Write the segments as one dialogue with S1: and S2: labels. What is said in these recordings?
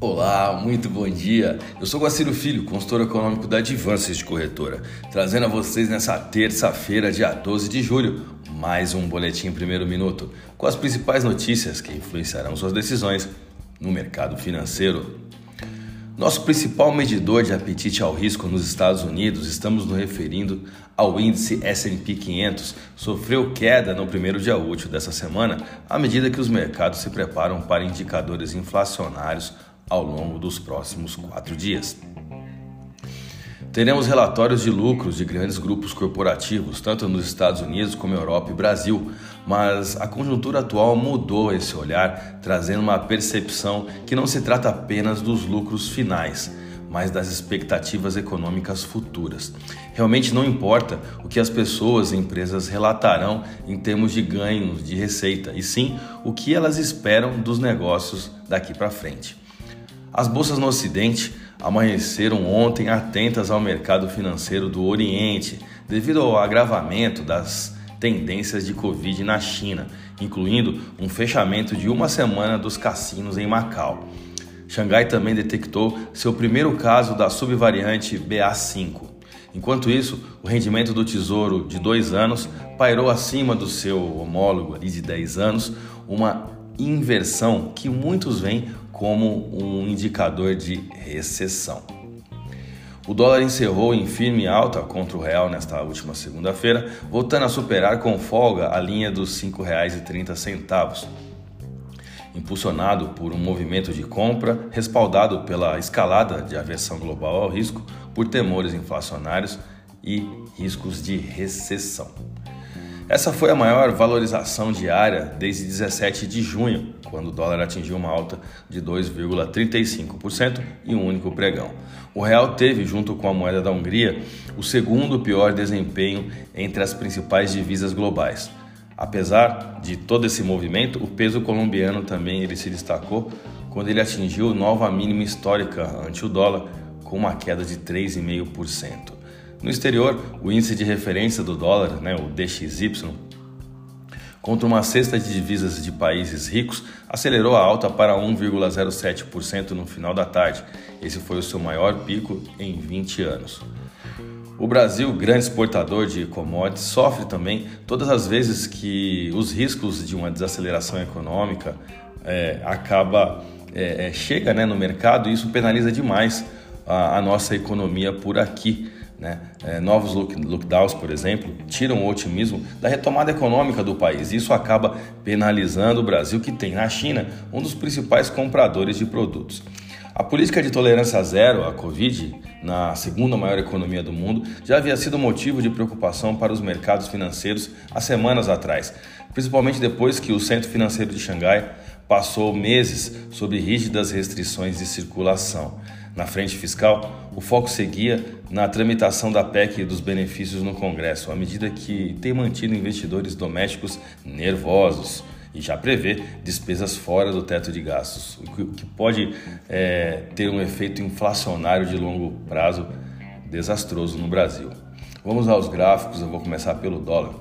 S1: Olá, muito bom dia. Eu sou Guaciro Filho, consultor econômico da Advances de Corretora, trazendo a vocês nessa terça-feira, dia 12 de julho, mais um boletim primeiro minuto com as principais notícias que influenciarão suas decisões no mercado financeiro. Nosso principal medidor de apetite ao risco nos Estados Unidos, estamos nos referindo ao índice S&P 500, sofreu queda no primeiro dia útil dessa semana, à medida que os mercados se preparam para indicadores inflacionários ao longo dos próximos quatro dias. Teremos relatórios de lucros de grandes grupos corporativos, tanto nos Estados Unidos como Europa e Brasil, mas a conjuntura atual mudou esse olhar, trazendo uma percepção que não se trata apenas dos lucros finais, mas das expectativas econômicas futuras. Realmente não importa o que as pessoas e empresas relatarão em termos de ganhos de receita, e sim o que elas esperam dos negócios daqui para frente. As bolsas no Ocidente amanheceram ontem atentas ao mercado financeiro do Oriente, devido ao agravamento das tendências de Covid na China, incluindo um fechamento de uma semana dos cassinos em Macau. Xangai também detectou seu primeiro caso da subvariante BA5. Enquanto isso, o rendimento do Tesouro de dois anos pairou acima do seu homólogo de 10 anos, uma inversão que muitos veem como um indicador de recessão. O dólar encerrou em firme alta contra o real nesta última segunda-feira, voltando a superar com folga a linha dos R$ 5,30, impulsionado por um movimento de compra respaldado pela escalada de aversão global ao risco por temores inflacionários e riscos de recessão. Essa foi a maior valorização diária desde 17 de junho, quando o dólar atingiu uma alta de 2,35% em um único pregão. O real teve, junto com a moeda da Hungria, o segundo pior desempenho entre as principais divisas globais. Apesar de todo esse movimento, o peso colombiano também ele se destacou quando ele atingiu nova mínima histórica ante o dólar, com uma queda de 3,5%. No exterior, o índice de referência do dólar, né, o DXY, contra uma cesta de divisas de países ricos, acelerou a alta para 1,07% no final da tarde. Esse foi o seu maior pico em 20 anos. O Brasil, grande exportador de commodities, sofre também todas as vezes que os riscos de uma desaceleração econômica é, acaba é, é chega né, no mercado e isso penaliza demais a, a nossa economia por aqui. Né? É, novos lockdowns, por exemplo, tiram o otimismo da retomada econômica do país. Isso acaba penalizando o Brasil, que tem na China um dos principais compradores de produtos. A política de tolerância zero à Covid, na segunda maior economia do mundo, já havia sido motivo de preocupação para os mercados financeiros há semanas atrás, principalmente depois que o Centro Financeiro de Xangai passou meses sob rígidas restrições de circulação. Na frente fiscal, o foco seguia na tramitação da PEC dos benefícios no Congresso, à medida que tem mantido investidores domésticos nervosos e já prevê despesas fora do teto de gastos, o que pode é, ter um efeito inflacionário de longo prazo desastroso no Brasil. Vamos aos gráficos, eu vou começar pelo dólar.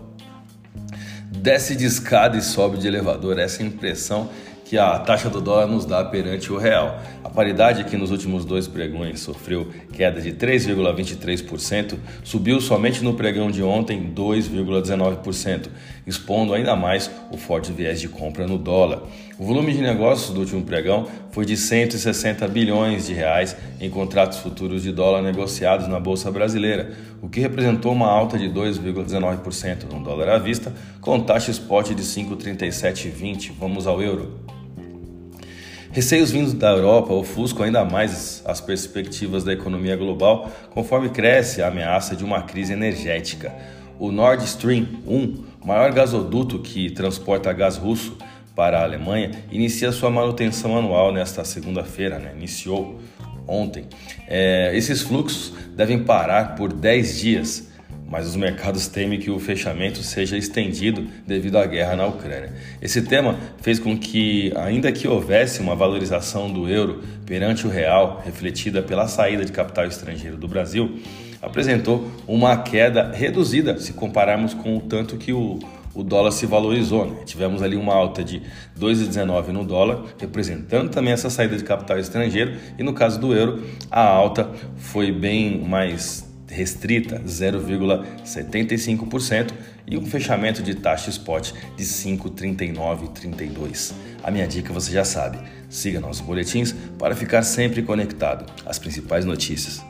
S1: Desce de escada e sobe de elevador, essa é impressão que a taxa do dólar nos dá perante o real. A paridade que nos últimos dois pregões sofreu queda de 3,23%, subiu somente no pregão de ontem 2,19%, expondo ainda mais o forte viés de compra no dólar. O volume de negócios do último pregão foi de 160 bilhões de reais em contratos futuros de dólar negociados na bolsa brasileira, o que representou uma alta de 2,19% no dólar à vista, com taxa spot de 5,3720. Vamos ao euro. Receios vindos da Europa ofuscam ainda mais as perspectivas da economia global conforme cresce a ameaça de uma crise energética. O Nord Stream 1, maior gasoduto que transporta gás russo para a Alemanha, inicia sua manutenção anual nesta segunda-feira, né? iniciou ontem. É, esses fluxos devem parar por 10 dias mas os mercados temem que o fechamento seja estendido devido à guerra na Ucrânia. Esse tema fez com que, ainda que houvesse uma valorização do euro perante o real, refletida pela saída de capital estrangeiro do Brasil, apresentou uma queda reduzida se compararmos com o tanto que o, o dólar se valorizou. Né? Tivemos ali uma alta de 2,19 no dólar, representando também essa saída de capital estrangeiro. E no caso do euro, a alta foi bem mais restrita, 0,75%, e um fechamento de taxa spot de 5,3932. A minha dica você já sabe, siga nossos boletins para ficar sempre conectado às principais notícias.